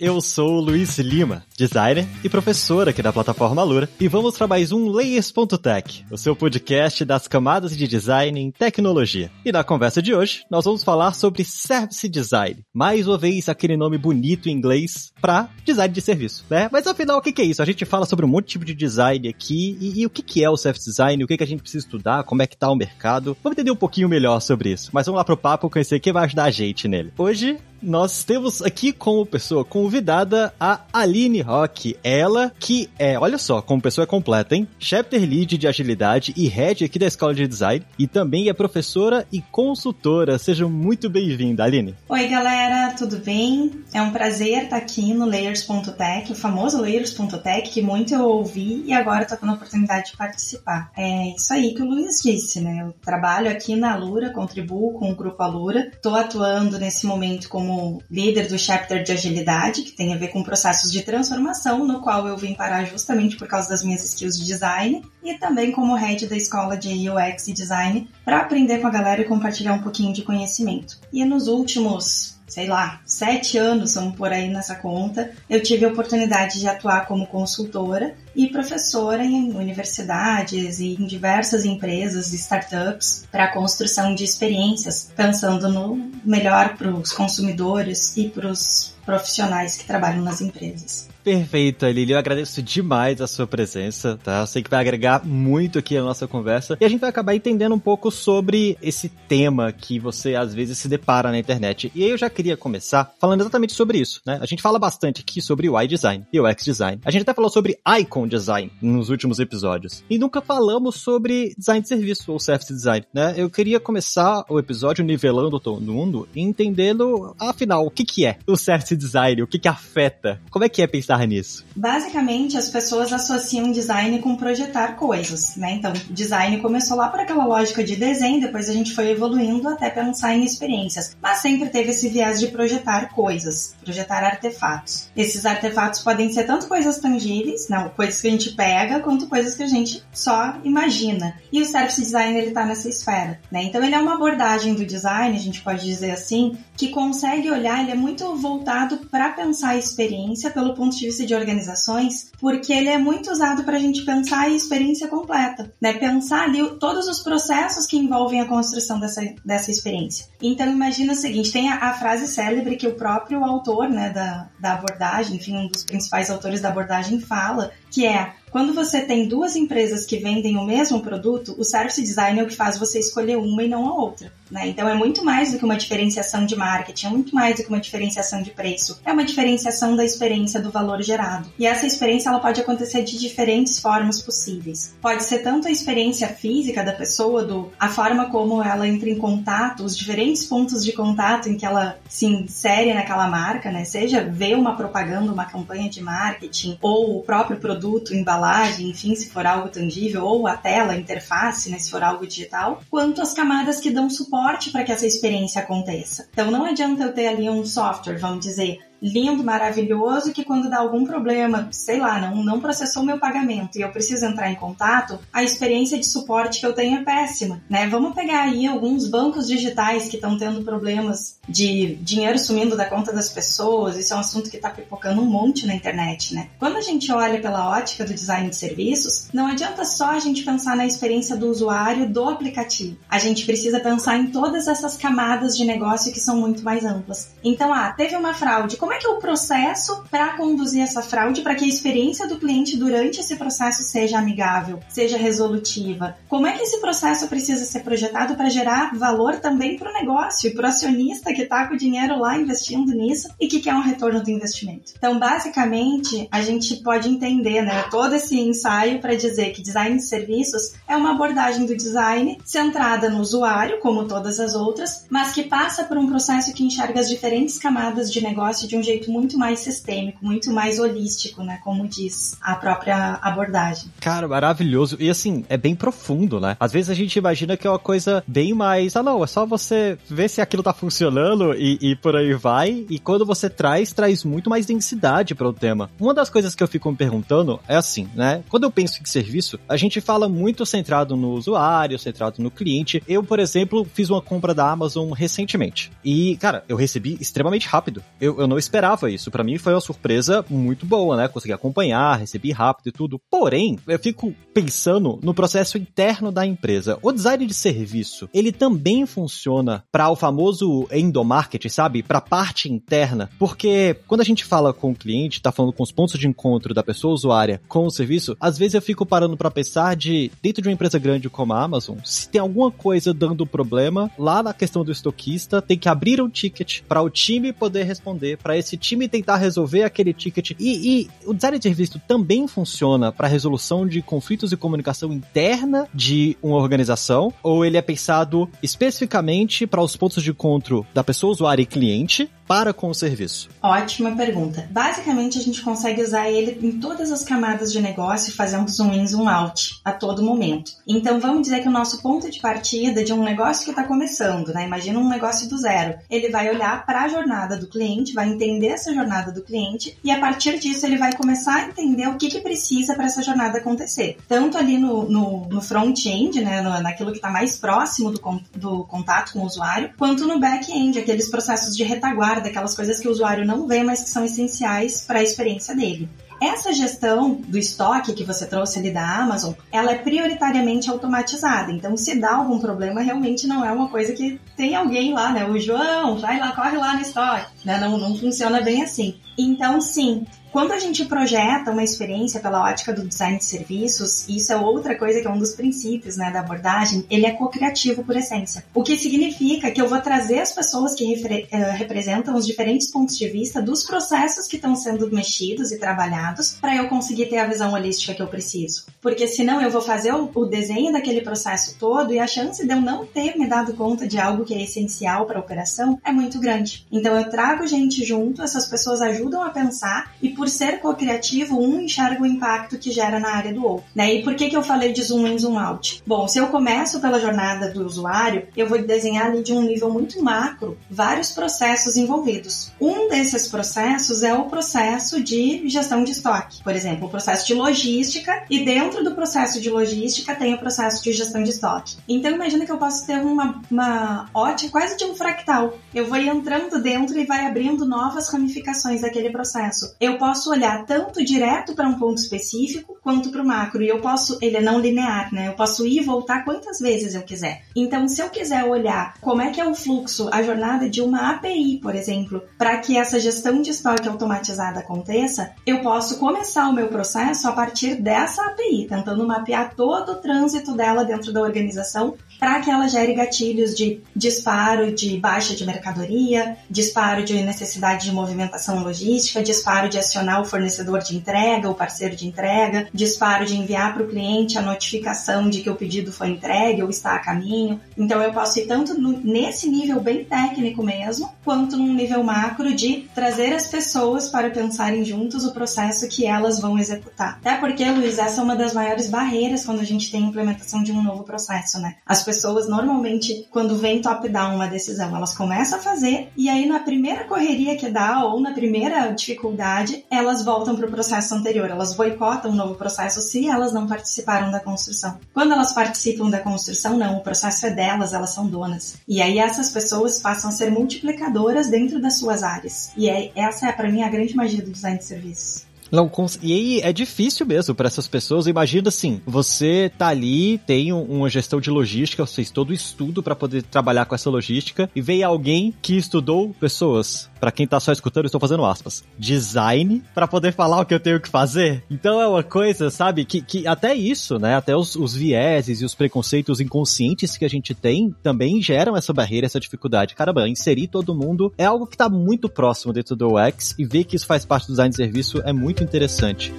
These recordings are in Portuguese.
Eu sou o Luiz Lima, designer e professor aqui da plataforma Lura, e vamos para mais um Layers.tech, o seu podcast das camadas de design em tecnologia. E na conversa de hoje, nós vamos falar sobre Service Design. Mais uma vez, aquele nome bonito em inglês para design de serviço, né? Mas afinal, o que é isso? A gente fala sobre um monte de tipo de design aqui, e, e o que é o Service Design, o que, a gente precisa estudar, como é que tá o mercado. Vamos entender um pouquinho melhor sobre isso. Mas vamos lá pro papo conhecer quem vai ajudar a gente nele. Hoje, nós temos aqui como pessoa convidada a Aline Rock. Ela que é, olha só, como pessoa completa, hein? Chapter Lead de Agilidade e Head aqui da Escola de Design e também é professora e consultora. Seja muito bem-vinda, Aline. Oi, galera, tudo bem? É um prazer estar aqui no Layers.tech, o famoso Layers.tech, que muito eu ouvi e agora estou tendo a oportunidade de participar. É isso aí que o Luiz disse, né? Eu trabalho aqui na Alura, contribuo com o Grupo Alura, estou atuando nesse momento como como líder do chapter de agilidade, que tem a ver com processos de transformação, no qual eu vim parar justamente por causa das minhas skills de design, e também como head da escola de UX e design, para aprender com a galera e compartilhar um pouquinho de conhecimento. E nos últimos sei lá, sete anos, vamos por aí nessa conta, eu tive a oportunidade de atuar como consultora e professora em universidades e em diversas empresas e startups para a construção de experiências, pensando no melhor para os consumidores e para os profissionais que trabalham nas empresas. Perfeito, Lili. Eu agradeço demais a sua presença, tá? Eu sei que vai agregar muito aqui a nossa conversa. E a gente vai acabar entendendo um pouco sobre esse tema que você às vezes se depara na internet. E aí eu já queria começar falando exatamente sobre isso, né? A gente fala bastante aqui sobre UI design e UX design. A gente até falou sobre icon design nos últimos episódios. E nunca falamos sobre design de serviço ou service design, né? Eu queria começar o episódio nivelando todo mundo e entendendo, afinal, o que que é o service design, o que que afeta, como é que é pensar pensar nisso? Basicamente, as pessoas associam design com projetar coisas, né? Então, design começou lá por aquela lógica de desenho, depois a gente foi evoluindo até pensar em experiências. Mas sempre teve esse viés de projetar coisas, projetar artefatos. Esses artefatos podem ser tanto coisas tangíveis, não, coisas que a gente pega, quanto coisas que a gente só imagina. E o service design ele tá nessa esfera, né? Então ele é uma abordagem do design, a gente pode dizer assim, que consegue olhar, ele é muito voltado para pensar a experiência pelo ponto de de organizações, porque ele é muito usado para a gente pensar a experiência completa, né? Pensar ali todos os processos que envolvem a construção dessa, dessa experiência. Então imagina o seguinte, tem a, a frase célebre que o próprio autor, né, da, da abordagem, enfim, um dos principais autores da abordagem fala, que é quando você tem duas empresas que vendem o mesmo produto, o service design é o que faz você escolher uma e não a outra. Né? Então é muito mais do que uma diferenciação de marketing, é muito mais do que uma diferenciação de preço. É uma diferenciação da experiência do valor gerado. E essa experiência ela pode acontecer de diferentes formas possíveis. Pode ser tanto a experiência física da pessoa, do a forma como ela entra em contato, os diferentes pontos de contato em que ela se insere naquela marca, né? Seja ver uma propaganda, uma campanha de marketing ou o próprio produto embalado embalagem, enfim, se for algo tangível, ou a tela, a interface, né, se for algo digital, quanto as camadas que dão suporte para que essa experiência aconteça. Então não adianta eu ter ali um software, vamos dizer, lindo, maravilhoso, que quando dá algum problema, sei lá, não, não processou meu pagamento e eu preciso entrar em contato, a experiência de suporte que eu tenho é péssima, né? Vamos pegar aí alguns bancos digitais que estão tendo problemas de dinheiro sumindo da conta das pessoas, isso é um assunto que está pipocando um monte na internet, né? Quando a gente olha pela ótica do design de serviços, não adianta só a gente pensar na experiência do usuário do aplicativo. A gente precisa pensar em todas essas camadas de negócio que são muito mais amplas. Então, ah, teve uma fraude, como como é que é o processo para conduzir essa fraude, para que a experiência do cliente durante esse processo seja amigável, seja resolutiva? Como é que esse processo precisa ser projetado para gerar valor também para o negócio e para o acionista que está com o dinheiro lá investindo nisso e que quer um retorno do investimento? Então, basicamente, a gente pode entender né, todo esse ensaio para dizer que design de serviços é uma abordagem do design centrada no usuário, como todas as outras, mas que passa por um processo que enxerga as diferentes camadas de negócio de um um jeito muito mais sistêmico, muito mais holístico, né? Como diz a própria abordagem. Cara, maravilhoso. E assim, é bem profundo, né? Às vezes a gente imagina que é uma coisa bem mais. Ah, não, é só você ver se aquilo tá funcionando e, e por aí vai. E quando você traz, traz muito mais densidade para o tema. Uma das coisas que eu fico me perguntando é assim, né? Quando eu penso em serviço, a gente fala muito centrado no usuário, centrado no cliente. Eu, por exemplo, fiz uma compra da Amazon recentemente. E, cara, eu recebi extremamente rápido. Eu, eu não esperava isso. Para mim foi uma surpresa muito boa, né? Consegui acompanhar, recebi rápido e tudo. Porém, eu fico pensando no processo interno da empresa. O design de serviço, ele também funciona para o famoso endomarket, sabe? Para parte interna. Porque quando a gente fala com o cliente, tá falando com os pontos de encontro da pessoa usuária com o serviço, às vezes eu fico parando para pensar de dentro de uma empresa grande como a Amazon, se tem alguma coisa dando problema, lá na questão do estoquista, tem que abrir um ticket para o time poder responder, para esse time tentar resolver aquele ticket. E, e o design de serviço também funciona para resolução de conflitos e comunicação interna de uma organização, ou ele é pensado especificamente para os pontos de encontro da pessoa usuária e cliente para com o serviço? Ótima pergunta. Basicamente, a gente consegue usar ele em todas as camadas de negócio, fazendo zoom in, zoom out a todo momento. Então, vamos dizer que o nosso ponto de partida de um negócio que está começando, né? Imagina um negócio do zero. Ele vai olhar para a jornada do cliente, vai entender essa jornada do cliente e a partir disso ele vai começar a entender o que, que precisa para essa jornada acontecer. Tanto ali no, no, no front-end, né? Naquilo que está mais próximo do, do contato com o usuário, quanto no back-end, aqueles processos de retaguarda daquelas coisas que o usuário não vê, mas que são essenciais para a experiência dele. Essa gestão do estoque que você trouxe ali da Amazon, ela é prioritariamente automatizada. Então, se dá algum problema, realmente não é uma coisa que tem alguém lá, né? O João, vai lá, corre lá no estoque. Né? Não, não funciona bem assim. Então, sim, quando a gente projeta uma experiência pela ótica do design de serviços, isso é outra coisa que é um dos princípios né, da abordagem, ele é co-criativo por essência. O que significa que eu vou trazer as pessoas que uh, representam os diferentes pontos de vista dos processos que estão sendo mexidos e trabalhados para eu conseguir ter a visão holística que eu preciso. Porque senão eu vou fazer o desenho daquele processo todo e a chance de eu não ter me dado conta de algo que é essencial para a operação é muito grande. Então eu trago gente junto, essas pessoas ajudam a pensar e por ser co-criativo, um enxerga o impacto que gera na área do outro. Né? E por que, que eu falei de zoom in, zoom out? Bom, se eu começo pela jornada do usuário, eu vou desenhar ali de um nível muito macro vários processos envolvidos. Um desses processos é o processo de gestão de estoque, por exemplo, o processo de logística, e dentro do processo de logística tem o processo de gestão de estoque. Então imagina que eu posso ter uma, uma ótica quase de um fractal. Eu vou entrando dentro e vai abrindo novas ramificações daquele processo. Eu posso posso olhar tanto direto para um ponto específico quanto para o macro. E eu posso, ele é não linear, né? Eu posso ir e voltar quantas vezes eu quiser. Então, se eu quiser olhar como é que é o fluxo, a jornada de uma API, por exemplo, para que essa gestão de estoque automatizada aconteça, eu posso começar o meu processo a partir dessa API, tentando mapear todo o trânsito dela dentro da organização para que ela gere gatilhos de disparo de baixa de mercadoria, disparo de necessidade de movimentação logística, disparo de acionar o fornecedor de entrega, o parceiro de entrega, disparo de enviar para o cliente a notificação de que o pedido foi entregue ou está a caminho. Então eu posso ir tanto no, nesse nível bem técnico mesmo, quanto num nível macro de trazer as pessoas para pensarem juntos o processo que elas vão executar. Até porque, Luiz, essa é uma das maiores barreiras quando a gente tem a implementação de um novo processo, né? As pessoas normalmente, quando vem top-down uma decisão, elas começam a fazer e aí na primeira correria que dá ou na primeira dificuldade, elas voltam para o processo anterior, elas boicotam o novo processo se elas não participaram da construção. Quando elas participam da construção, não, o processo é delas, elas são donas. E aí essas pessoas passam a ser multiplicadoras dentro das suas áreas. E é, essa é para mim a grande magia do design de serviços. Não. E aí é difícil mesmo para essas pessoas. Imagina assim, você tá ali, tem uma gestão de logística, fez todo o estudo para poder trabalhar com essa logística e veio alguém que estudou pessoas. Para quem tá só escutando, eu estou fazendo aspas. Design para poder falar o que eu tenho que fazer. Então é uma coisa, sabe, que, que até isso, né, até os, os vieses e os preconceitos inconscientes que a gente tem também geram essa barreira, essa dificuldade. Caramba, inserir todo mundo é algo que tá muito próximo dentro do UX e ver que isso faz parte do design de serviço é muito muito interessante.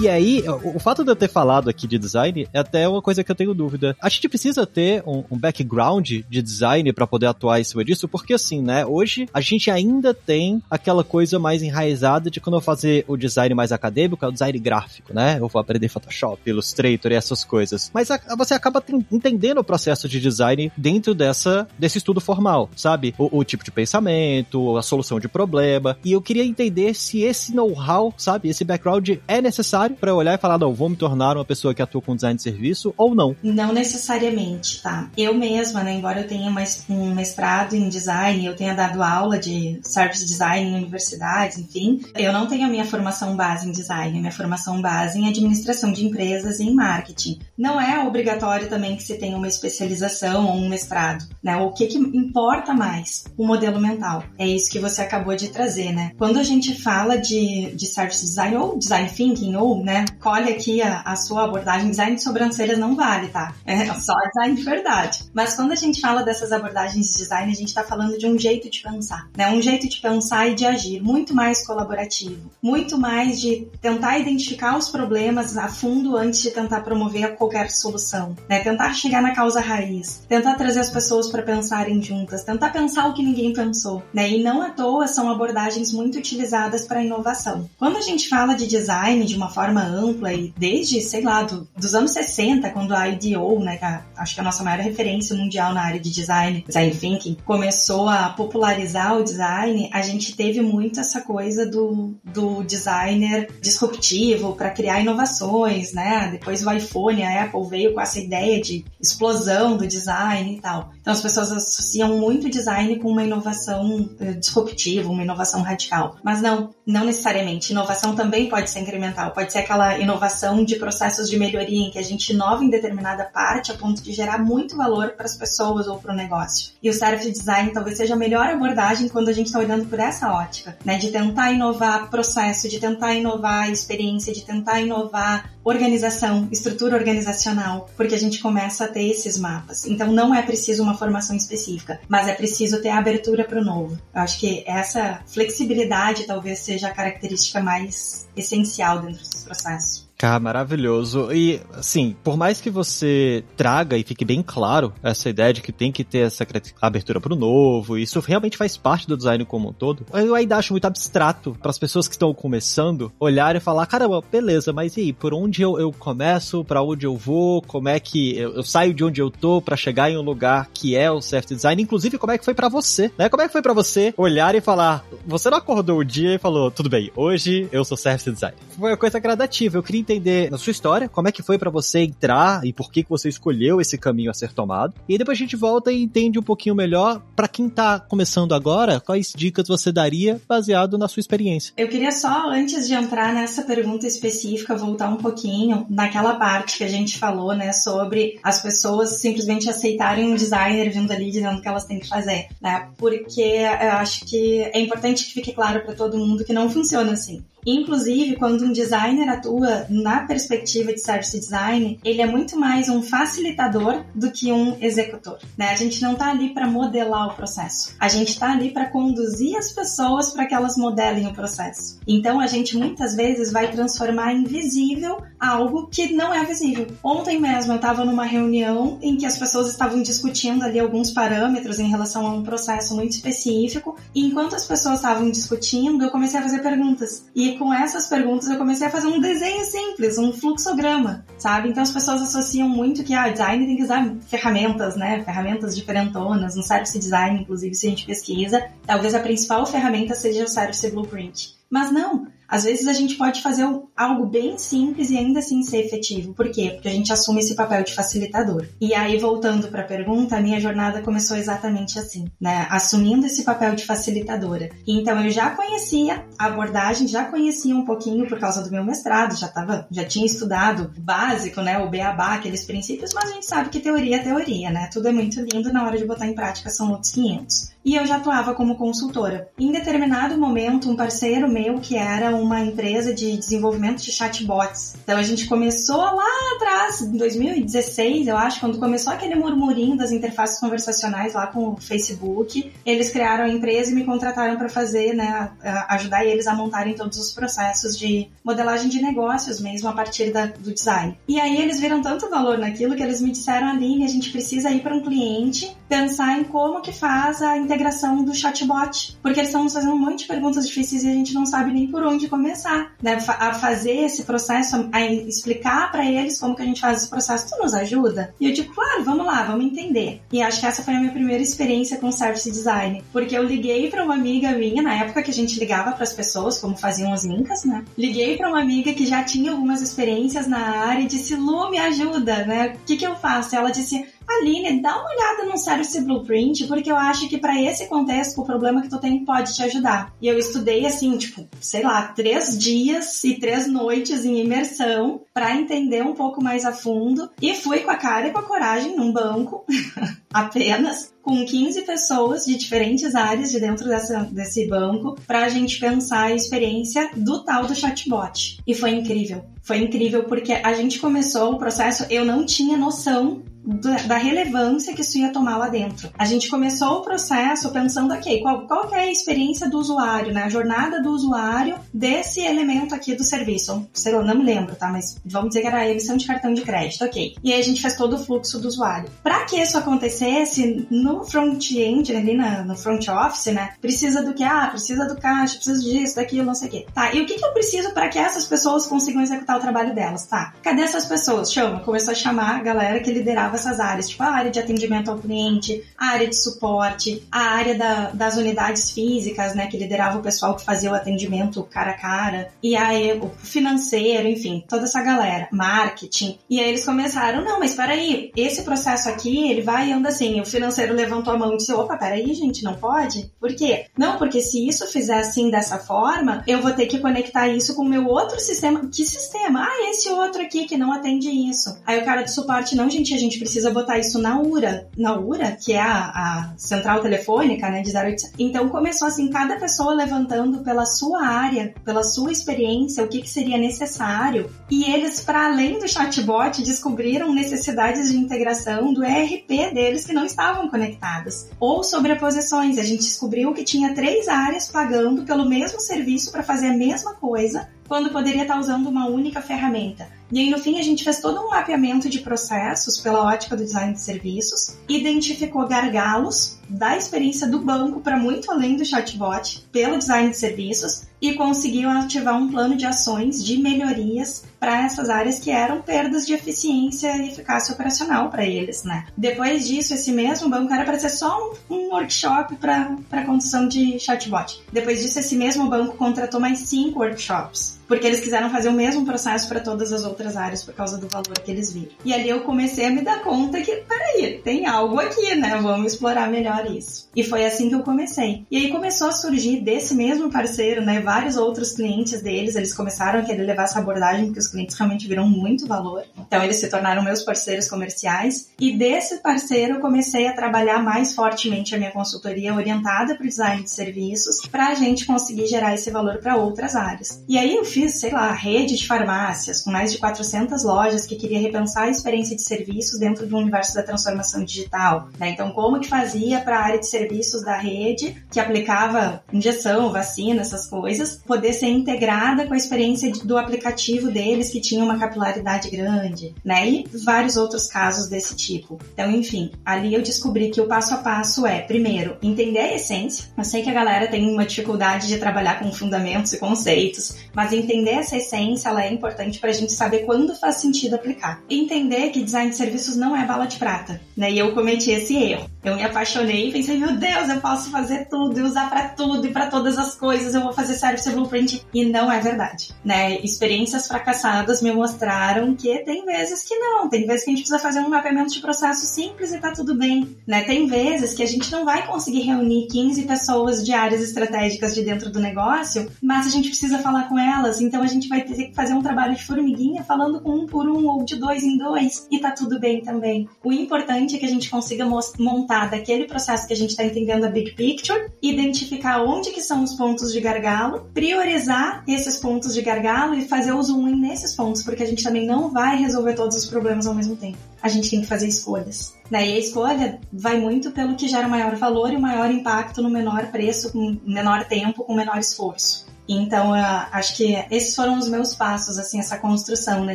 E aí, o, o, fato de eu ter falado aqui de design é até uma coisa que eu tenho dúvida. A gente precisa ter um, um background de design para poder atuar em cima disso, porque assim, né, hoje a gente ainda tem aquela coisa mais enraizada de quando eu fazer o design mais acadêmico, é o design gráfico, né? Eu vou aprender Photoshop, Illustrator e essas coisas. Mas a, você acaba entendendo o processo de design dentro dessa, desse estudo formal, sabe? O, o tipo de pensamento, a solução de problema. E eu queria entender se esse know-how, sabe, esse background é necessário para eu olhar e falar, não, vou me tornar uma pessoa que atua com design de serviço ou não. Não necessariamente, tá? Eu mesma, né, embora eu tenha um mestrado em design, eu tenha dado aula de service design em universidades, enfim, eu não tenho a minha formação base em design, a minha formação base em administração de empresas e em marketing. Não é obrigatório também que se tenha uma especialização ou um mestrado, né? O que, que importa mais? O modelo mental. É isso que você acabou de trazer, né? Quando a gente fala de, de service design ou design thinking, ou, né, colhe aqui a, a sua abordagem, design de sobrancelhas não vale, tá? É só design de verdade. Mas quando a gente fala dessas abordagens de design, a gente está falando de um jeito de pensar, né? Um jeito de pensar e de agir muito mais colaborativo, muito mais de tentar identificar os problemas a fundo antes de tentar promover qualquer solução, né? Tentar chegar na causa raiz, tentar trazer as pessoas para pensarem juntas, tentar pensar o que ninguém pensou, né? E não à toa são abordagens muito utilizadas para inovação. Quando a gente fala de design de uma forma ampla e desde, sei lá, do, dos anos 60, quando a IDEO, né, que a, acho que é a nossa maior referência mundial na área de design, design thinking, começou a popularizar o design, a gente teve muito essa coisa do, do designer disruptivo para criar inovações, né? Depois o iPhone, a Apple veio com essa ideia de explosão do design e tal. Então as pessoas associam muito design com uma inovação eh, disruptiva, uma inovação radical. Mas não, não necessariamente. Inovação também pode ser incremental, pode ser aquela inovação de processos de melhoria em que a gente inova em determinada parte a ponto de gerar muito valor para as pessoas ou para o negócio. E o service design talvez seja a melhor abordagem quando a gente está olhando por essa ótica, né? De tentar inovar processo, de tentar inovar experiência, de tentar inovar organização, estrutura organizacional, porque a gente começa a ter esses mapas. Então não é preciso uma formação específica, mas é preciso ter a abertura para o novo. Eu acho que essa flexibilidade talvez seja a característica mais essencial dentro dos processos. Cara, maravilhoso. E, assim, por mais que você traga e fique bem claro essa ideia de que tem que ter essa abertura para o novo, isso realmente faz parte do design como um todo, eu ainda acho muito abstrato para as pessoas que estão começando olhar e falar: caramba, beleza, mas e aí, por onde eu, eu começo, para onde eu vou, como é que eu, eu saio de onde eu tô para chegar em um lugar que é o service design, inclusive como é que foi para você, né? Como é que foi para você olhar e falar: você não acordou o dia e falou, tudo bem, hoje eu sou service design. Foi uma coisa gradativa, eu queria entender na sua história como é que foi para você entrar e por que, que você escolheu esse caminho a ser tomado. E depois a gente volta e entende um pouquinho melhor para quem tá começando agora, quais dicas você daria baseado na sua experiência. Eu queria só, antes de entrar nessa pergunta específica, voltar um pouquinho naquela parte que a gente falou, né, sobre as pessoas simplesmente aceitarem um designer vindo ali dizendo que elas têm que fazer, né? Porque eu acho que é importante que fique claro para todo mundo que não funciona assim. Inclusive, quando um designer atua na perspectiva de service design, ele é muito mais um facilitador do que um executor. Né? A gente não está ali para modelar o processo. A gente está ali para conduzir as pessoas para que elas modelem o processo. Então, a gente muitas vezes vai transformar em visível algo que não é visível. Ontem mesmo eu estava numa reunião em que as pessoas estavam discutindo ali alguns parâmetros em relação a um processo muito específico. E enquanto as pessoas estavam discutindo, eu comecei a fazer perguntas. E com essas perguntas eu comecei a fazer um desenho simples, um fluxograma, sabe? Então as pessoas associam muito que ah, design tem que usar ferramentas, né? Ferramentas diferentonas, no Service Design, inclusive, se a gente pesquisa, talvez a principal ferramenta seja o Service Blueprint. Mas não, às vezes a gente pode fazer algo bem simples e ainda assim ser efetivo. Por quê? Porque a gente assume esse papel de facilitador. E aí, voltando para a pergunta, a minha jornada começou exatamente assim, né? Assumindo esse papel de facilitadora. Então, eu já conhecia a abordagem, já conhecia um pouquinho por causa do meu mestrado, já tava, já tinha estudado o básico, né? O beabá, aqueles princípios, mas a gente sabe que teoria é teoria, né? Tudo é muito lindo, na hora de botar em prática são outros 500 e eu já atuava como consultora. Em determinado momento, um parceiro meu, que era uma empresa de desenvolvimento de chatbots. Então a gente começou lá atrás, em 2016, eu acho, quando começou aquele murmurinho das interfaces conversacionais lá com o Facebook, eles criaram a empresa e me contrataram para fazer, né, ajudar eles a montarem todos os processos de modelagem de negócios mesmo a partir da, do design. E aí eles viram tanto valor naquilo que eles me disseram, Aline, a gente precisa ir para um cliente pensar em como que faz a integração do chatbot, porque eles estão nos fazendo um monte de perguntas difíceis e a gente não sabe nem por onde começar, né? A fazer esse processo, a explicar para eles como que a gente faz esse processo, tu nos ajuda? E eu digo, claro, vamos lá, vamos entender. E acho que essa foi a minha primeira experiência com service design, porque eu liguei para uma amiga minha, na época que a gente ligava para as pessoas, como faziam os linkas, né? Liguei para uma amiga que já tinha algumas experiências na área e disse, Lu, me ajuda, né? O que que eu faço? Ela disse, Aline, dá uma olhada no Service Blueprint, porque eu acho que para esse contexto, o problema que tu tem pode te ajudar. E eu estudei assim, tipo, sei lá, três dias e três noites em imersão para entender um pouco mais a fundo e fui com a cara e com a coragem num banco, apenas, com 15 pessoas de diferentes áreas de dentro dessa, desse banco para a gente pensar a experiência do tal do chatbot. E foi incrível. Foi incrível porque a gente começou o processo, eu não tinha noção da relevância que isso ia tomar lá dentro. A gente começou o processo pensando, ok, qual, qual é a experiência do usuário, né? A jornada do usuário desse elemento aqui do serviço. Sei lá, não me lembro, tá? Mas vamos dizer que era a emissão de cartão de crédito, ok. E aí a gente fez todo o fluxo do usuário. Para que isso acontecesse, no front-end, ali na, no front office, né? Precisa do que? Ah, precisa do caixa, precisa disso, daquilo, não sei o quê. Tá, e o que, que eu preciso para que essas pessoas consigam executar o trabalho delas? Tá, cadê essas pessoas? Chama, começou a chamar a galera que liderava essas áreas, tipo a área de atendimento ao cliente, a área de suporte, a área da, das unidades físicas, né, que liderava o pessoal que fazia o atendimento cara a cara, e aí o financeiro, enfim, toda essa galera, marketing. E aí eles começaram, não, mas peraí, esse processo aqui, ele vai e anda assim, o financeiro levantou a mão e disse, opa, peraí, gente, não pode? Por quê? Não, porque se isso fizer assim, dessa forma, eu vou ter que conectar isso com o meu outro sistema. Que sistema? Ah, esse outro aqui que não atende isso. Aí o cara do suporte, não, gente, a gente precisa botar isso na URA, na URA, que é a, a central telefônica, né, de 0800. Então começou assim, cada pessoa levantando pela sua área, pela sua experiência, o que, que seria necessário. E eles, para além do chatbot, descobriram necessidades de integração do ERP deles que não estavam conectadas. Ou sobreposições. A gente descobriu que tinha três áreas pagando pelo mesmo serviço para fazer a mesma coisa, quando poderia estar usando uma única ferramenta. E aí, no fim, a gente fez todo um mapeamento de processos pela ótica do design de serviços, identificou gargalos da experiência do banco para muito além do chatbot pelo design de serviços e conseguiu ativar um plano de ações de melhorias para essas áreas que eram perdas de eficiência e eficácia operacional para eles, né? Depois disso, esse mesmo banco era para ser só um, um workshop para condução de chatbot. Depois disso, esse mesmo banco contratou mais cinco workshops porque eles quiseram fazer o mesmo processo para todas as outras áreas por causa do valor que eles viram. E ali eu comecei a me dar conta que, peraí, tem algo aqui, né? Vamos explorar melhor isso. E foi assim que eu comecei. E aí começou a surgir desse mesmo parceiro, né? Vários outros clientes deles, eles começaram a querer levar essa abordagem, porque os clientes realmente viram muito valor. Então eles se tornaram meus parceiros comerciais. E desse parceiro eu comecei a trabalhar mais fortemente a minha consultoria orientada para o design de serviços, para a gente conseguir gerar esse valor para outras áreas. E aí eu fiz fiz, sei lá, rede de farmácias com mais de 400 lojas que queria repensar a experiência de serviços dentro do universo da transformação digital. Né? Então, como que fazia para a área de serviços da rede, que aplicava injeção, vacina, essas coisas, poder ser integrada com a experiência do aplicativo deles, que tinha uma capilaridade grande, né? E vários outros casos desse tipo. Então, enfim, ali eu descobri que o passo a passo é, primeiro, entender a essência. Eu sei que a galera tem uma dificuldade de trabalhar com fundamentos e conceitos, mas entender essa essência, ela é importante para a gente saber quando faz sentido aplicar. Entender que design de serviços não é bala de prata, né? E eu cometi esse erro. Eu me apaixonei e pensei, meu Deus, eu posso fazer tudo e usar para tudo e para todas as coisas, eu vou fazer service blueprint. E não é verdade, né? Experiências fracassadas me mostraram que tem vezes que não, tem vezes que a gente precisa fazer um mapeamento de processo simples e tá tudo bem, né? Tem vezes que a gente não vai conseguir reunir 15 pessoas de áreas estratégicas de dentro do negócio, mas a gente precisa falar com elas, então a gente vai ter que fazer um trabalho de formiguinha linha, falando com um por um ou de dois em dois, e tá tudo bem também. O importante é que a gente consiga montar daquele processo que a gente está entendendo a big picture, identificar onde que são os pontos de gargalo, priorizar esses pontos de gargalo e fazer o zoom in nesses pontos, porque a gente também não vai resolver todos os problemas ao mesmo tempo. A gente tem que fazer escolhas. Né? E a escolha vai muito pelo que gera maior valor e maior impacto no menor preço, com menor tempo, com menor esforço. Então, acho que esses foram os meus passos, assim, essa construção, né,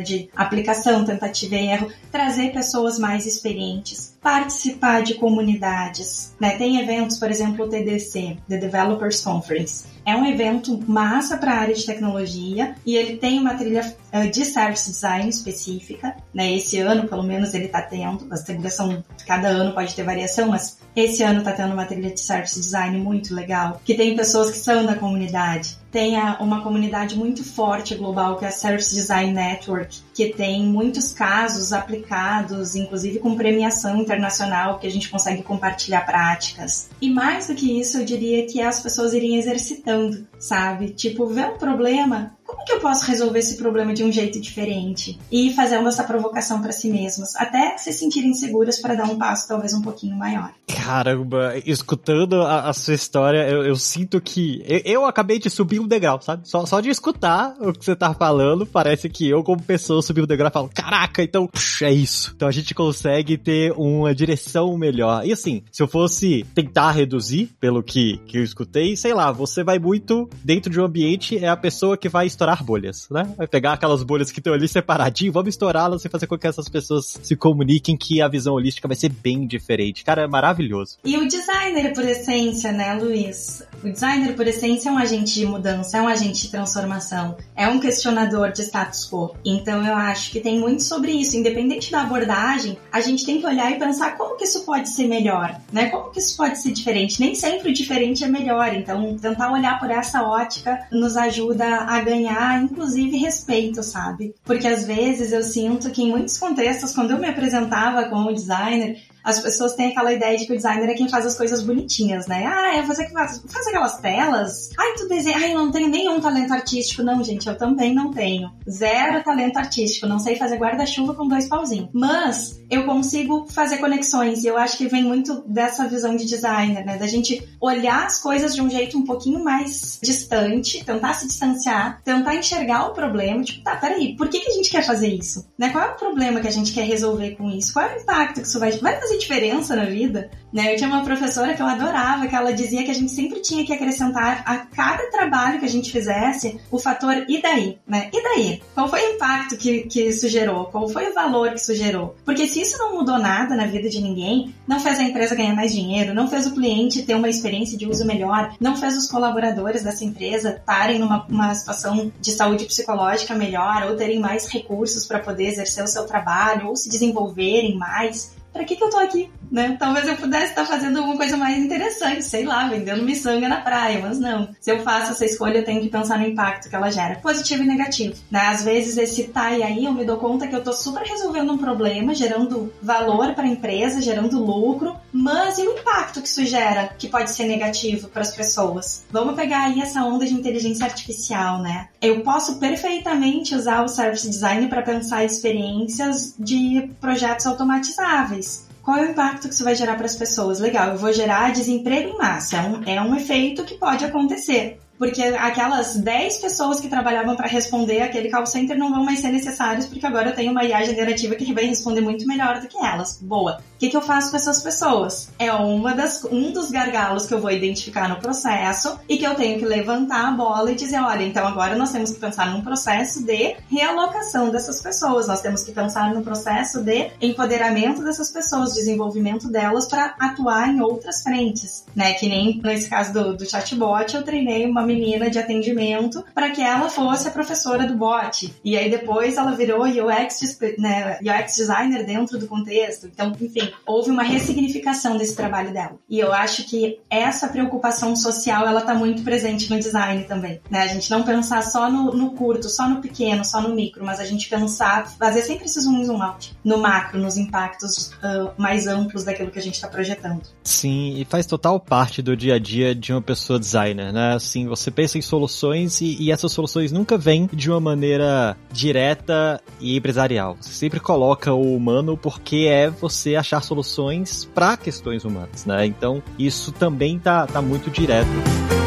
de aplicação, tentativa e erro, trazer pessoas mais experientes, participar de comunidades, né? Tem eventos, por exemplo, o TDC, The Developers Conference. É um evento massa para a área de tecnologia e ele tem uma trilha uh, de service design específica, né? Esse ano, pelo menos, ele está tendo. As trilhas são, cada ano pode ter variação, mas esse ano está tendo uma trilha de service design muito legal, que tem pessoas que são da comunidade. Tem uma comunidade muito forte global, que é a Service Design Network, que tem muitos casos aplicados, inclusive com premiação internacional, que a gente consegue compartilhar práticas. E mais do que isso, eu diria que as pessoas irem exercitando, sabe? Tipo, ver um problema, que eu posso resolver esse problema de um jeito diferente? E fazendo essa provocação para si mesmas, até se sentirem seguras para dar um passo talvez um pouquinho maior. Caramba, escutando a, a sua história, eu, eu sinto que eu, eu, acabei de subir um degrau, sabe? Só, só de escutar o que você tá falando, parece que eu, como pessoa, subi um degrau e falo, caraca, então é isso. Então a gente consegue ter uma direção melhor. E assim, se eu fosse tentar reduzir, pelo que, que eu escutei, sei lá, você vai muito dentro de um ambiente, é a pessoa que vai estourar bolhas, né? Vai pegar aquelas bolhas que estão ali separadinho, vamos estourá-las e fazer com que essas pessoas se comuniquem que a visão holística vai ser bem diferente. Cara, é maravilhoso. E o designer por essência, né, Luiz? O designer por essência é um agente de mudança, é um agente de transformação, é um questionador de status quo. Então eu acho que tem muito sobre isso. Independente da abordagem, a gente tem que olhar e pensar como que isso pode ser melhor, né? Como que isso pode ser diferente? Nem sempre o diferente é melhor. Então tentar olhar por essa ótica nos ajuda a ganhar ganhar, inclusive, respeito, sabe? Porque às vezes eu sinto que em muitos contextos, quando eu me apresentava como designer, as pessoas têm aquela ideia de que o designer é quem faz as coisas bonitinhas, né? Ah, é você que faz, faz aquelas telas. Ai, tu desenha. Ai, eu não tenho nenhum talento artístico. Não, gente, eu também não tenho. Zero talento artístico. Não sei fazer guarda-chuva com dois pauzinhos. Mas eu consigo fazer conexões e eu acho que vem muito dessa visão de designer, né? Da gente olhar as coisas de um jeito um pouquinho mais distante, tentar se distanciar, tentar enxergar o problema. Tipo, tá, peraí, por que, que a gente quer fazer isso? Né? Qual é o problema que a gente quer resolver com isso? Qual é o impacto que isso vai, vai fazer diferença na vida, né? Eu tinha uma professora que eu adorava, que ela dizia que a gente sempre tinha que acrescentar a cada trabalho que a gente fizesse o fator e daí, né? E daí? Qual foi o impacto que, que isso gerou? Qual foi o valor que isso gerou? Porque se isso não mudou nada na vida de ninguém, não fez a empresa ganhar mais dinheiro, não fez o cliente ter uma experiência de uso melhor, não fez os colaboradores dessa empresa estarem numa situação de saúde psicológica melhor ou terem mais recursos para poder exercer o seu trabalho ou se desenvolverem mais, para que, que eu tô aqui? Né? Talvez eu pudesse estar fazendo alguma coisa mais interessante, sei lá, vendendo miçanga na praia, mas não. Se eu faço essa escolha, eu tenho que pensar no impacto que ela gera, positivo e negativo. Né? Às vezes esse tá e aí eu me dou conta que eu tô super resolvendo um problema, gerando valor para a empresa, gerando lucro, mas e o impacto que isso gera, que pode ser negativo para as pessoas? Vamos pegar aí essa onda de inteligência artificial, né? Eu posso perfeitamente usar o service design para pensar experiências de projetos automatizáveis qual é o impacto que isso vai gerar para as pessoas? Legal, eu vou gerar desemprego em massa. É um, é um efeito que pode acontecer porque aquelas 10 pessoas que trabalhavam para responder aquele call center não vão mais ser necessárias, porque agora eu tenho uma IA generativa que vai responder muito melhor do que elas. Boa. O que, que eu faço com essas pessoas? É uma das, um dos gargalos que eu vou identificar no processo e que eu tenho que levantar a bola e dizer, olha, então agora nós temos que pensar num processo de realocação dessas pessoas, nós temos que pensar no processo de empoderamento dessas pessoas, desenvolvimento delas para atuar em outras frentes, né? Que nem nesse caso do, do chatbot, eu treinei uma menina de atendimento para que ela fosse a professora do bot. E aí depois ela virou UX, né, UX designer dentro do contexto. Então, enfim, houve uma ressignificação desse trabalho dela. E eu acho que essa preocupação social, ela tá muito presente no design também, né? A gente não pensar só no, no curto, só no pequeno, só no micro, mas a gente pensar, fazer sempre esse zoom zoom out, no macro, nos impactos uh, mais amplos daquilo que a gente está projetando. Sim, e faz total parte do dia a dia de uma pessoa designer, né? Assim, você pensa em soluções e, e essas soluções nunca vêm de uma maneira direta e empresarial. Você sempre coloca o humano porque é você achar soluções para questões humanas, né? Então, isso também tá, tá muito direto.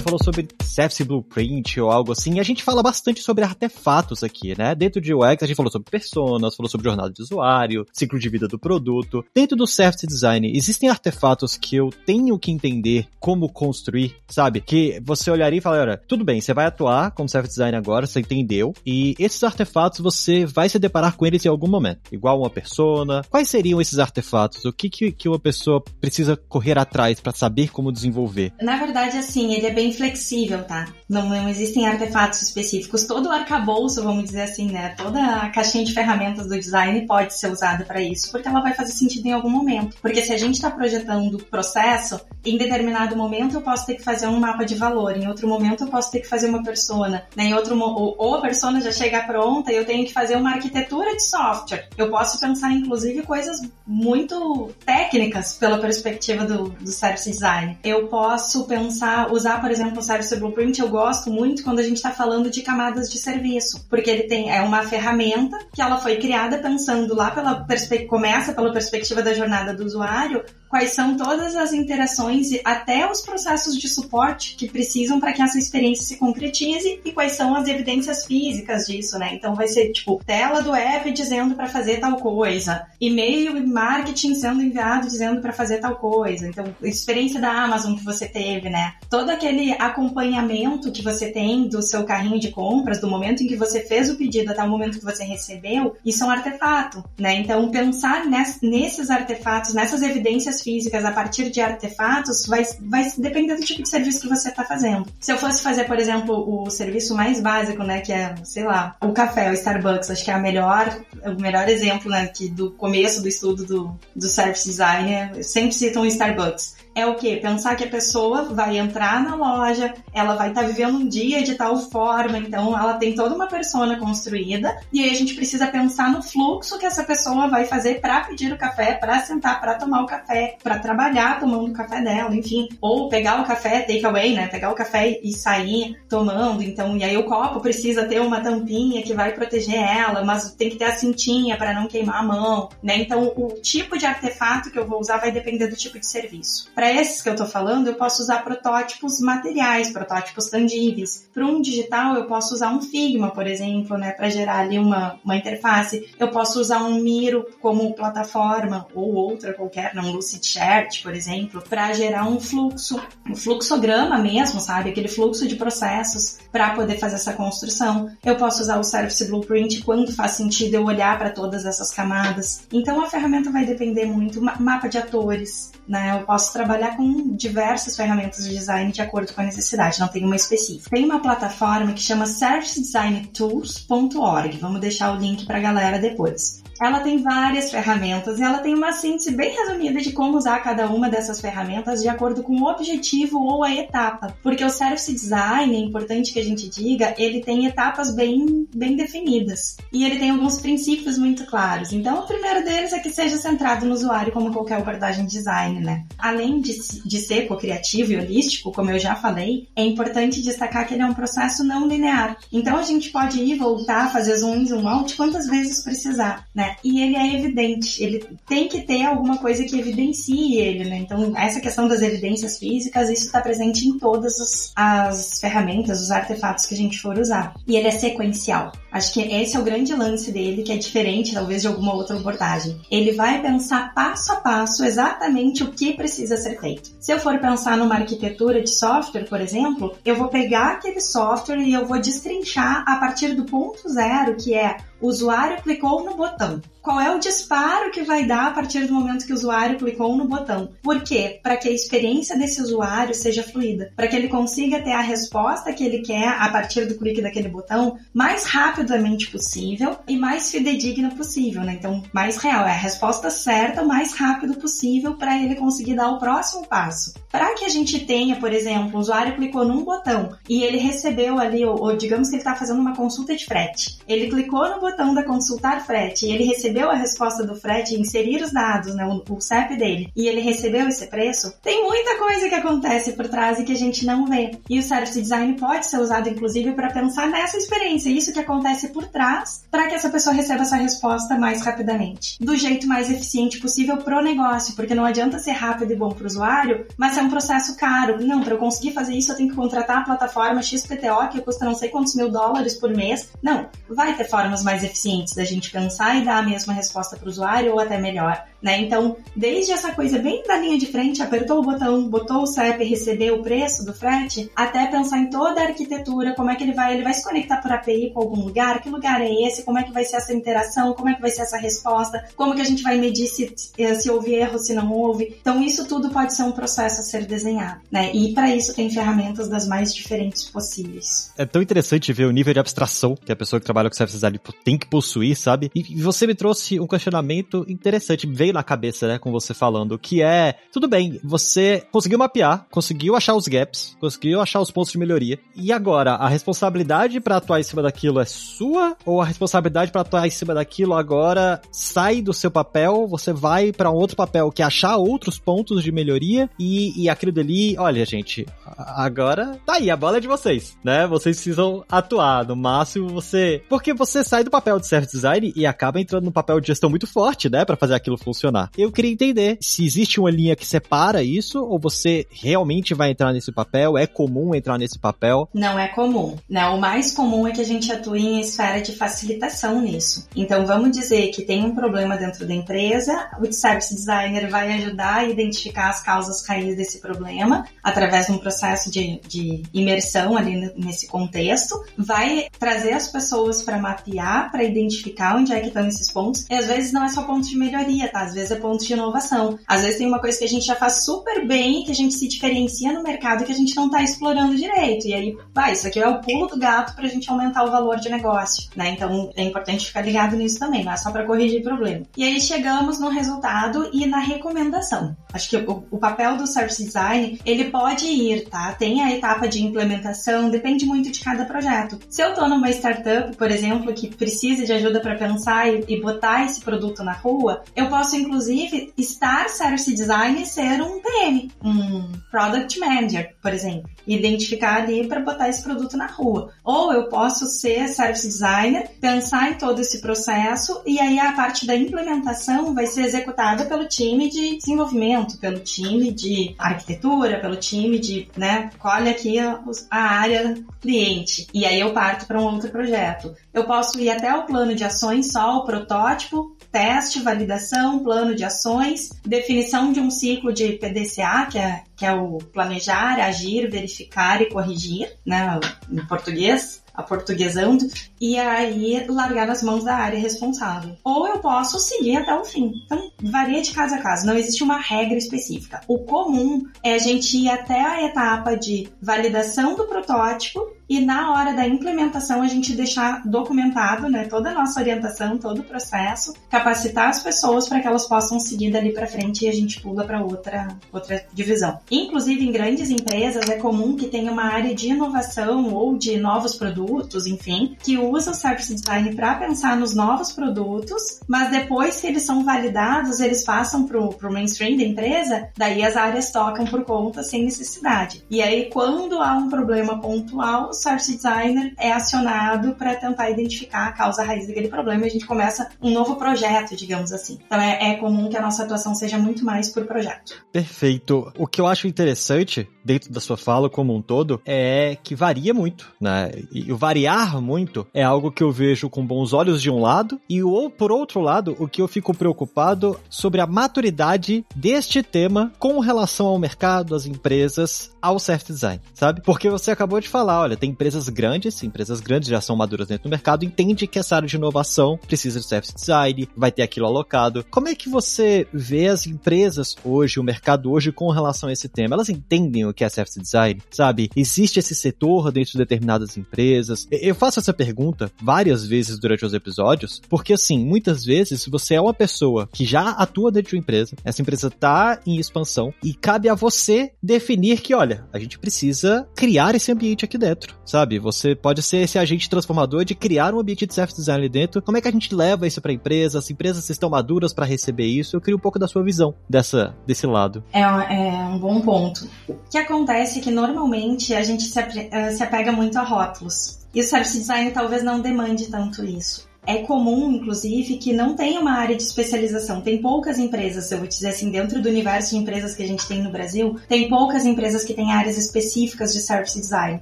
Você falou sobre Service Blueprint ou algo assim, e a gente fala bastante sobre artefatos aqui, né? Dentro de UX, a gente falou sobre personas, falou sobre jornada de usuário, ciclo de vida do produto. Dentro do Service Design, existem artefatos que eu tenho que entender como construir, sabe? Que você olharia e falaria, olha, tudo bem, você vai atuar como Service Design agora, você entendeu, e esses artefatos você vai se deparar com eles em algum momento, igual uma persona. Quais seriam esses artefatos? O que, que, que uma pessoa precisa correr atrás para saber como desenvolver? Na verdade, assim, ele é bem flexível, tá? Não, não existem artefatos específicos. Todo o arcabouço, vamos dizer assim, né? Toda a caixinha de ferramentas do design pode ser usada para isso, porque ela vai fazer sentido em algum momento. Porque se a gente está projetando o processo, em determinado momento eu posso ter que fazer um mapa de valor, em outro momento eu posso ter que fazer uma persona, né? Em outro ou, ou a persona já chega pronta e eu tenho que fazer uma arquitetura de software. Eu posso pensar, inclusive, coisas muito técnicas pela perspectiva do, do service design. Eu posso pensar, usar, por exemplo, o Service Blueprint eu gosto muito quando a gente está falando de camadas de serviço, porque ele tem é uma ferramenta que ela foi criada pensando lá pela começa pela perspectiva da jornada do usuário, quais são todas as interações e até os processos de suporte que precisam para que essa experiência se concretize e quais são as evidências físicas disso, né? Então vai ser tipo tela do app dizendo para fazer tal coisa, e-mail e marketing sendo enviado dizendo para fazer tal coisa. Então, experiência da Amazon que você teve, né? Todo aquele acompanhamento que você tem do seu carrinho de compras, do momento em que você fez o pedido até o momento que você recebeu, isso é um artefato, né? Então, pensar nesses artefatos, nessas evidências físicas a partir de artefatos vai, vai depender do tipo de serviço que você está fazendo. Se eu fosse fazer, por exemplo, o serviço mais básico, né, que é, sei lá, o café, o Starbucks, acho que é a melhor, o melhor exemplo, né, que do começo do estudo do, do service design, sempre citam o Starbucks é o que? Pensar que a pessoa vai entrar na loja, ela vai estar tá vivendo um dia de tal forma, então ela tem toda uma persona construída, e aí a gente precisa pensar no fluxo que essa pessoa vai fazer para pedir o café, para sentar, para tomar o café, para trabalhar tomando o café dela, enfim, ou pegar o café take away, né? Pegar o café e sair tomando, então, e aí o copo precisa ter uma tampinha que vai proteger ela, mas tem que ter a cintinha para não queimar a mão, né? Então, o tipo de artefato que eu vou usar vai depender do tipo de serviço. Para esses que eu estou falando, eu posso usar protótipos materiais, protótipos tangíveis. Para um digital, eu posso usar um Figma, por exemplo, né, para gerar ali uma, uma interface. Eu posso usar um Miro como plataforma ou outra qualquer, um Lucidchart, por exemplo, para gerar um fluxo, um fluxograma mesmo, sabe? Aquele fluxo de processos para poder fazer essa construção. Eu posso usar o Service Blueprint quando faz sentido eu olhar para todas essas camadas. Então a ferramenta vai depender muito, mapa de atores, né? Eu posso trabalhar trabalhar com diversas ferramentas de design de acordo com a necessidade, não tem uma específica. Tem uma plataforma que chama servicedesigntools.org. Vamos deixar o link para a galera depois. Ela tem várias ferramentas e ela tem uma síntese bem resumida de como usar cada uma dessas ferramentas de acordo com o objetivo ou a etapa. Porque o service design, é importante que a gente diga, ele tem etapas bem, bem definidas. E ele tem alguns princípios muito claros. Então, o primeiro deles é que seja centrado no usuário, como qualquer abordagem de design, né? Além de, de ser co-criativo e holístico, como eu já falei, é importante destacar que ele é um processo não linear. Então, a gente pode ir voltar, fazer zoom zoom out quantas vezes precisar, né? E ele é evidente, ele tem que ter alguma coisa que evidencie ele, né? Então, essa questão das evidências físicas, isso está presente em todas as, as ferramentas, os artefatos que a gente for usar. E ele é sequencial. Acho que esse é o grande lance dele, que é diferente, talvez, de alguma outra abordagem. Ele vai pensar passo a passo exatamente o que precisa ser feito. Se eu for pensar numa arquitetura de software, por exemplo, eu vou pegar aquele software e eu vou destrinchar a partir do ponto zero, que é o usuário clicou no botão. Qual é o disparo que vai dar a partir do momento que o usuário clicou no botão? Por quê? Para que a experiência desse usuário seja fluida, para que ele consiga ter a resposta que ele quer a partir do clique daquele botão mais rapidamente possível e mais fidedigna possível, né? Então, mais real, é a resposta certa o mais rápido possível para ele conseguir dar o próximo passo. Para que a gente tenha, por exemplo, o usuário clicou num botão e ele recebeu ali, ou, ou digamos que ele está fazendo uma consulta de frete. Ele clicou no botão da consultar frete e ele recebeu a resposta do frete, inserir os dados, né, o, o CEP dele, e ele recebeu esse preço, tem muita coisa que acontece por trás e que a gente não vê. E o Service Design pode ser usado, inclusive, para pensar nessa experiência, isso que acontece por trás, para que essa pessoa receba essa resposta mais rapidamente, do jeito mais eficiente possível pro negócio, porque não adianta ser rápido e bom para o usuário, mas é um processo caro. Não, para eu conseguir fazer isso, eu tenho que contratar a plataforma XPTO, que custa não sei quantos mil dólares por mês. Não, vai ter formas mais eficientes da gente pensar e dar a mesma resposta para o usuário ou até melhor. Né? Então, desde essa coisa bem da linha de frente, apertou o botão, botou o CEP, recebeu o preço do frete, até pensar em toda a arquitetura, como é que ele vai, ele vai se conectar por API com algum lugar, que lugar é esse, como é que vai ser essa interação, como é que vai ser essa resposta, como que a gente vai medir se, se houve erro, se não houve. Então, isso tudo pode ser um processo a ser desenhado, né? E para isso tem ferramentas das mais diferentes possíveis. É tão interessante ver o nível de abstração que a pessoa que trabalha com service design tem que possuir, sabe? E você me trouxe um questionamento interessante, veio veio na cabeça, né, com você falando, que é, tudo bem, você conseguiu mapear, conseguiu achar os gaps, conseguiu achar os pontos de melhoria, e agora, a responsabilidade para atuar em cima daquilo é sua, ou a responsabilidade para atuar em cima daquilo agora sai do seu papel, você vai para um outro papel, que é achar outros pontos de melhoria, e, e aquilo dali, olha, gente, agora tá aí, a bola é de vocês, né, vocês precisam atuar, no máximo você, porque você sai do papel de service design e acaba entrando no papel de gestão muito forte, né, para fazer aquilo funcionar funcionar. Eu queria entender se existe uma linha que separa isso ou você realmente vai entrar nesse papel, é comum entrar nesse papel? Não é comum, né? O mais comum é que a gente atue em esfera de facilitação nisso. Então vamos dizer que tem um problema dentro da empresa, o service designer vai ajudar a identificar as causas raiz desse problema através de um processo de, de imersão ali nesse contexto, vai trazer as pessoas para mapear, para identificar onde é que estão esses pontos. E às vezes não é só ponto de melhoria, tá? Às vezes é ponto de inovação. Às vezes tem uma coisa que a gente já faz super bem, que a gente se diferencia no mercado que a gente não está explorando direito. E aí, vai, isso aqui é o pulo do gato para a gente aumentar o valor de negócio, né? Então é importante ficar ligado nisso também, não é só para corrigir problema. E aí chegamos no resultado e na recomendação. Acho que o, o papel do service design, ele pode ir, tá? Tem a etapa de implementação, depende muito de cada projeto. Se eu tô numa startup, por exemplo, que precisa de ajuda para pensar e, e botar esse produto na rua, eu posso inclusive, estar service design e ser um PM, um product manager, por exemplo. Identificar ali para botar esse produto na rua. Ou eu posso ser service designer, pensar em todo esse processo e aí a parte da implementação vai ser executada pelo time de desenvolvimento, pelo time de arquitetura, pelo time de, né, colhe aqui a, a área cliente. E aí eu parto para um outro projeto. Eu posso ir até o plano de ações, só o protótipo, teste, validação, plano de ações, definição de um ciclo de PDCA, que é, que é o planejar, agir, verificar e corrigir, né, em português aportuguesando, e aí largar nas mãos da área responsável. Ou eu posso seguir até o fim. Então, varia de caso a caso, não existe uma regra específica. O comum é a gente ir até a etapa de validação do protótipo e na hora da implementação a gente deixar documentado, né, toda a nossa orientação, todo o processo, capacitar as pessoas para que elas possam seguir dali para frente e a gente pula para outra outra divisão. Inclusive em grandes empresas é comum que tenha uma área de inovação ou de novos produtos, enfim, que usa o service design para pensar nos novos produtos, mas depois que eles são validados, eles passam para o mainstream da empresa, daí as áreas tocam por conta sem necessidade. E aí quando há um problema pontual, service designer é acionado para tentar identificar a causa raiz daquele problema e a gente começa um novo projeto, digamos assim. Então é, é comum que a nossa atuação seja muito mais por projeto. Perfeito. O que eu acho interessante dentro da sua fala como um todo é que varia muito, né? E o variar muito é algo que eu vejo com bons olhos de um lado e o por outro lado, o que eu fico preocupado sobre a maturidade deste tema com relação ao mercado, às empresas, ao self design, sabe? Porque você acabou de falar, olha, tem empresas grandes, empresas grandes já são maduras dentro do mercado, entende que essa área de inovação precisa de self design, vai ter aquilo alocado. Como é que você vê as empresas hoje, o mercado hoje com relação a esse tema? Elas entendem o que é self design, sabe? Existe esse setor dentro de determinadas empresas? Eu faço essa pergunta várias vezes durante os episódios, porque assim, muitas vezes você é uma pessoa que já atua dentro de uma empresa, essa empresa tá em expansão e cabe a você definir que, olha, a gente precisa criar esse ambiente aqui dentro, sabe? Você pode ser esse agente transformador de criar um ambiente de self design ali dentro. Como é que a gente leva isso para empresa? As empresas estão maduras para receber isso? Eu queria um pouco da sua visão dessa desse lado. É, é um bom ponto. Que acontece é que normalmente a gente se, eh, se apega muito a rótulos. E o service design talvez não demande tanto isso. É comum, inclusive, que não tenha uma área de especialização. Tem poucas empresas, eu vou dizer assim, dentro do universo de empresas que a gente tem no Brasil, tem poucas empresas que têm áreas específicas de service design.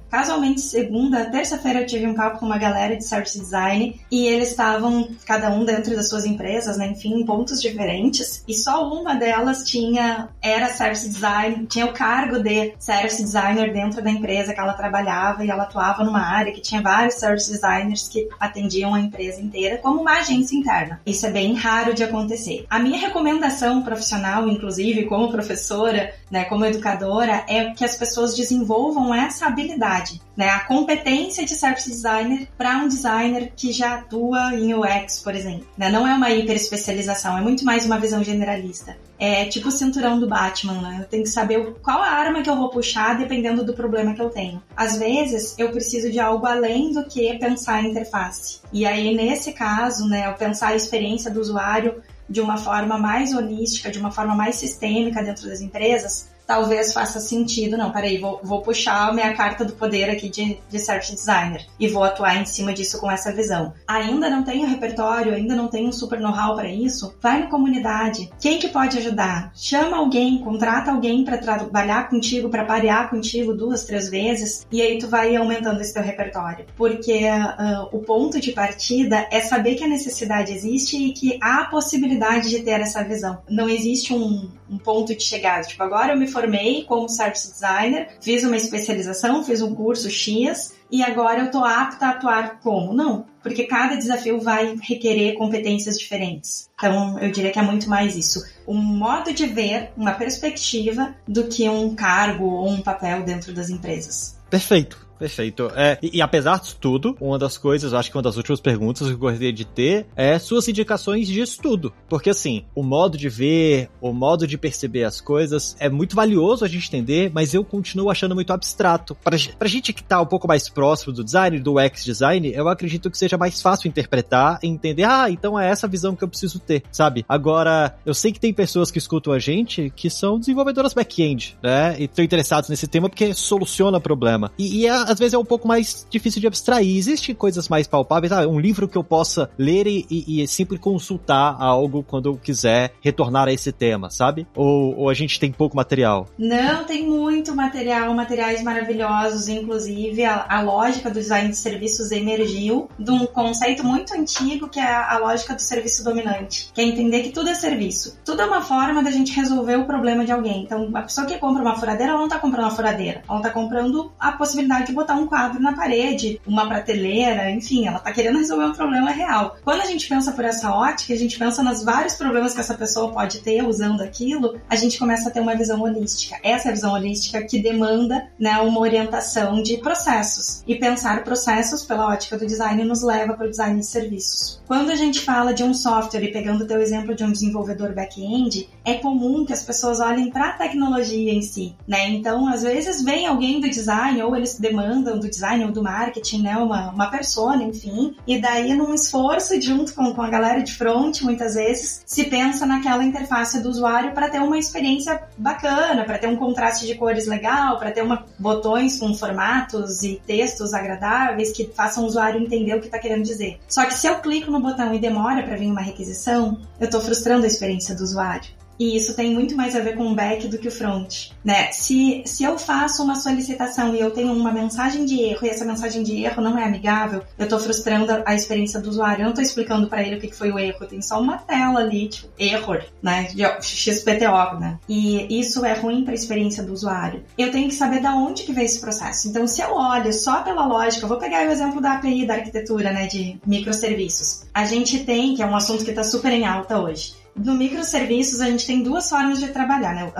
Casualmente, segunda, terça-feira eu tive um papo com uma galera de service design e eles estavam, cada um dentro das suas empresas, né, enfim, em pontos diferentes, e só uma delas tinha, era service design, tinha o cargo de service designer dentro da empresa que ela trabalhava e ela atuava numa área que tinha vários service designers que atendiam a empresa inteira como uma agência interna. Isso é bem raro de acontecer. A minha recomendação profissional, inclusive como professora, né, como educadora, é que as pessoas desenvolvam essa habilidade, né, a competência de service designer para um designer que já atua em UX, por exemplo. Né? Não é uma hiper especialização, é muito mais uma visão generalista. É tipo o cinturão do Batman, né? Eu tenho que saber qual a arma que eu vou puxar dependendo do problema que eu tenho. Às vezes, eu preciso de algo além do que pensar a interface. E aí, nesse caso, né, eu pensar a experiência do usuário de uma forma mais holística, de uma forma mais sistêmica dentro das empresas, talvez faça sentido. Não, peraí, vou, vou puxar a minha carta do poder aqui de, de search designer e vou atuar em cima disso com essa visão. Ainda não tenho repertório, ainda não tenho um super know-how para isso? Vai na comunidade. Quem que pode ajudar? Chama alguém, contrata alguém para trabalhar contigo, para parear contigo duas, três vezes e aí tu vai aumentando esse teu repertório. Porque uh, o ponto de partida é saber que a necessidade existe e que há a possibilidade de ter essa visão. Não existe um, um ponto de chegada. Tipo, agora eu me formei como service designer, fiz uma especialização, fiz um curso X e agora eu estou apta a atuar como? Não, porque cada desafio vai requerer competências diferentes. Então, eu diria que é muito mais isso. Um modo de ver, uma perspectiva, do que um cargo ou um papel dentro das empresas. Perfeito. Perfeito. É, e, e, apesar de tudo, uma das coisas, acho que uma das últimas perguntas que eu gostaria de ter é suas indicações de estudo. Porque assim, o modo de ver, o modo de perceber as coisas é muito valioso a gente entender, mas eu continuo achando muito abstrato. Pra, pra gente que tá um pouco mais próximo do design, do UX design, eu acredito que seja mais fácil interpretar e entender, ah, então é essa visão que eu preciso ter, sabe? Agora, eu sei que tem pessoas que escutam a gente que são desenvolvedoras back-end, né? E estão interessados nesse tema porque soluciona problema. E, e é às vezes é um pouco mais difícil de abstrair. Existem coisas mais palpáveis, ah, um livro que eu possa ler e, e, e sempre consultar algo quando eu quiser retornar a esse tema, sabe? Ou, ou a gente tem pouco material? Não, tem muito material, materiais maravilhosos, inclusive a, a lógica do design de serviços emergiu de um conceito muito antigo que é a, a lógica do serviço dominante, que é entender que tudo é serviço. Tudo é uma forma da gente resolver o problema de alguém. Então, a pessoa que compra uma furadeira, ela não está comprando uma furadeira, ela está comprando a possibilidade de botar um quadro na parede, uma prateleira, enfim, ela tá querendo resolver um problema real. Quando a gente pensa por essa ótica, a gente pensa nos vários problemas que essa pessoa pode ter usando aquilo, a gente começa a ter uma visão holística. Essa é a visão holística que demanda né, uma orientação de processos. E pensar processos pela ótica do design nos leva para o design de serviços. Quando a gente fala de um software, e pegando o teu exemplo de um desenvolvedor back-end, é comum que as pessoas olhem para a tecnologia em si, né? Então, às vezes vem alguém do design ou eles demandam do design ou do marketing, né? Uma, uma persona, enfim. E daí, num esforço junto com, com a galera de front, muitas vezes, se pensa naquela interface do usuário para ter uma experiência bacana, para ter um contraste de cores legal, para ter uma, botões com formatos e textos agradáveis que façam o usuário entender o que está querendo dizer. Só que se eu clico no botão e demora para vir uma requisição, eu estou frustrando a experiência do usuário. E isso tem muito mais a ver com o back do que o front, né? Se, se eu faço uma solicitação e eu tenho uma mensagem de erro e essa mensagem de erro não é amigável, eu estou frustrando a experiência do usuário, eu não estou explicando para ele o que foi o erro, tem só uma tela ali, tipo, error, né? De XPTO, né? E isso é ruim para a experiência do usuário. Eu tenho que saber da onde que veio esse processo. Então, se eu olho só pela lógica, eu vou pegar o exemplo da API da arquitetura, né, de microserviços. A gente tem, que é um assunto que está super em alta hoje, no microserviços, a gente tem duas formas de trabalhar, né?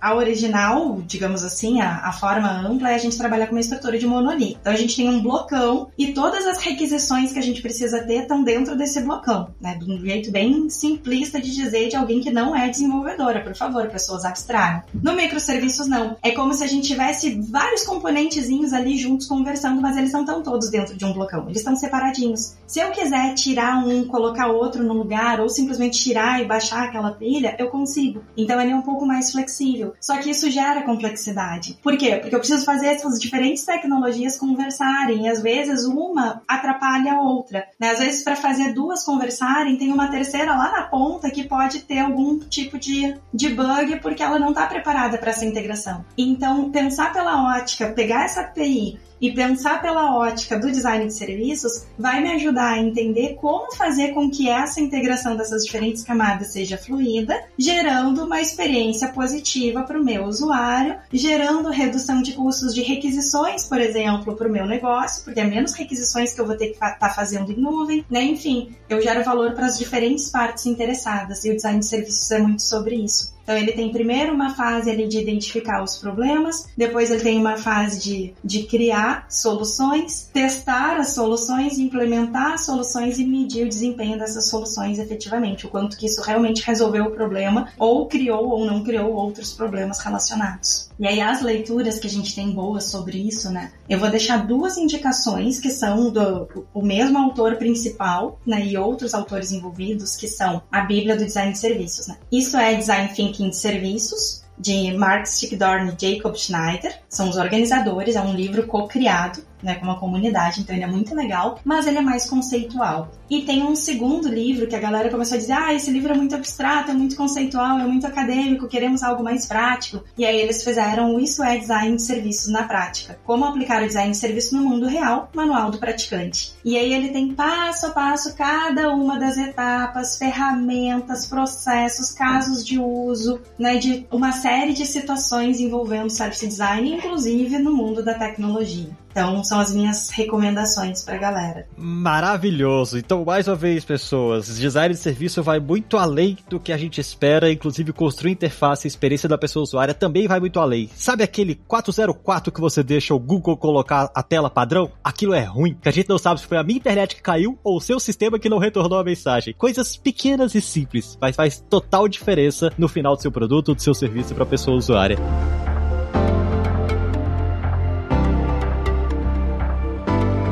A original, digamos assim, a, a, forma ampla é a gente trabalhar com uma estrutura de monolito. Então, a gente tem um blocão e todas as requisições que a gente precisa ter estão dentro desse blocão, né? De um jeito bem simplista de dizer de alguém que não é desenvolvedora, por favor, pessoas abstraiam. No microserviços, não. É como se a gente tivesse vários componentezinhos ali juntos conversando, mas eles não estão todos dentro de um blocão. Eles estão separadinhos. Se eu quiser tirar um, colocar outro no lugar, ou simplesmente tirar e baixar baixar aquela pilha, eu consigo. Então ele é um pouco mais flexível. Só que isso gera complexidade. Por quê? Porque eu preciso fazer essas diferentes tecnologias conversarem e às vezes uma atrapalha a outra. Né? Às vezes para fazer duas conversarem, tem uma terceira lá na ponta que pode ter algum tipo de, de bug porque ela não está preparada para essa integração. Então pensar pela ótica, pegar essa API e pensar pela ótica do design de serviços vai me ajudar a entender como fazer com que essa integração dessas diferentes camadas seja fluida, gerando uma experiência positiva para o meu usuário, gerando redução de custos de requisições, por exemplo, para o meu negócio, porque é menos requisições que eu vou ter que estar tá fazendo em nuvem, né? Enfim, eu gero valor para as diferentes partes interessadas e o design de serviços é muito sobre isso. Então ele tem primeiro uma fase ali de identificar os problemas, depois ele tem uma fase de, de criar soluções, testar as soluções, implementar as soluções e medir o desempenho dessas soluções efetivamente, o quanto que isso realmente resolveu o problema ou criou ou não criou outros problemas relacionados. E aí as leituras que a gente tem boas sobre isso, né? Eu vou deixar duas indicações que são do o mesmo autor principal, né, e outros autores envolvidos, que são a Bíblia do Design de Serviços, né? Isso é Design Thinking de serviços, de Mark Stickdorn e Jacob Schneider, são os organizadores, é um livro co-criado né, com uma comunidade, então ele é muito legal, mas ele é mais conceitual. E tem um segundo livro que a galera começou a dizer: ah, esse livro é muito abstrato, é muito conceitual, é muito acadêmico, queremos algo mais prático. E aí eles fizeram Isso é Design de Serviços na Prática. Como aplicar o design de serviço no mundo real, manual do praticante. E aí ele tem passo a passo cada uma das etapas, ferramentas, processos, casos de uso, né, de uma série de situações envolvendo service design, inclusive no mundo da tecnologia. Então, são as minhas recomendações pra galera. Maravilhoso. Então, mais uma vez, pessoas, design de serviço vai muito além do que a gente espera, inclusive construir interface, a experiência da pessoa usuária também vai muito além. Sabe aquele 404 que você deixa o Google colocar a tela padrão? Aquilo é ruim, que a gente não sabe se foi a minha internet que caiu ou o seu sistema que não retornou a mensagem. Coisas pequenas e simples, mas faz total diferença no final do seu produto, do seu serviço para a pessoa usuária.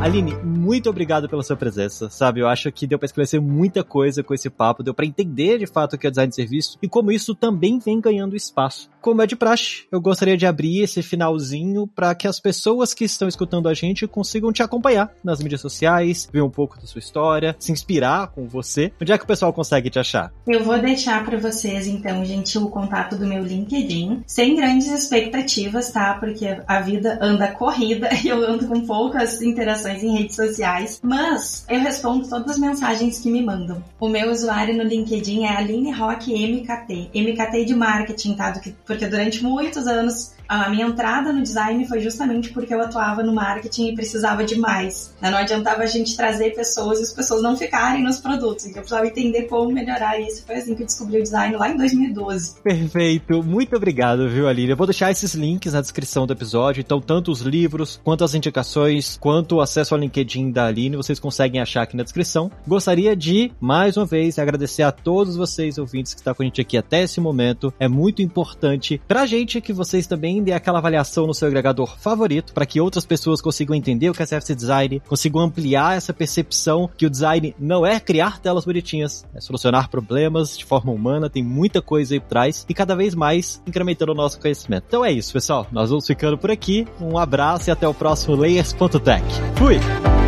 Aline, muito obrigado pela sua presença, sabe? Eu acho que deu para esclarecer muita coisa com esse papo, deu para entender de fato o que é design de serviço e como isso também vem ganhando espaço. Como é de praxe, eu gostaria de abrir esse finalzinho para que as pessoas que estão escutando a gente consigam te acompanhar nas mídias sociais, ver um pouco da sua história, se inspirar com você. Onde é que o pessoal consegue te achar? Eu vou deixar para vocês, então, gente, o contato do meu LinkedIn, sem grandes expectativas, tá? Porque a vida anda corrida e eu ando com poucas interações em redes sociais, mas eu respondo todas as mensagens que me mandam. O meu usuário no LinkedIn é Aline Rock MKT, MKT de marketing, tá? Porque durante muitos anos a minha entrada no design foi justamente porque eu atuava no marketing e precisava de mais. Não adiantava a gente trazer pessoas e as pessoas não ficarem nos produtos. Então eu precisava entender como melhorar isso. Foi assim que eu descobri o design lá em 2012. Perfeito. Muito obrigado, viu, Aline? Eu vou deixar esses links na descrição do episódio. Então, tanto os livros, quanto as indicações, quanto o acesso ao LinkedIn da Aline, vocês conseguem achar aqui na descrição. Gostaria de, mais uma vez, agradecer a todos vocês, ouvintes, que estão com a gente aqui até esse momento. É muito importante pra gente que vocês também dê aquela avaliação no seu agregador favorito para que outras pessoas consigam entender o que é CFC Design, consigam ampliar essa percepção que o design não é criar telas bonitinhas, é solucionar problemas de forma humana, tem muita coisa aí por trás e cada vez mais incrementando o nosso conhecimento. Então é isso, pessoal. Nós vamos ficando por aqui. Um abraço e até o próximo Layers.tech. Fui!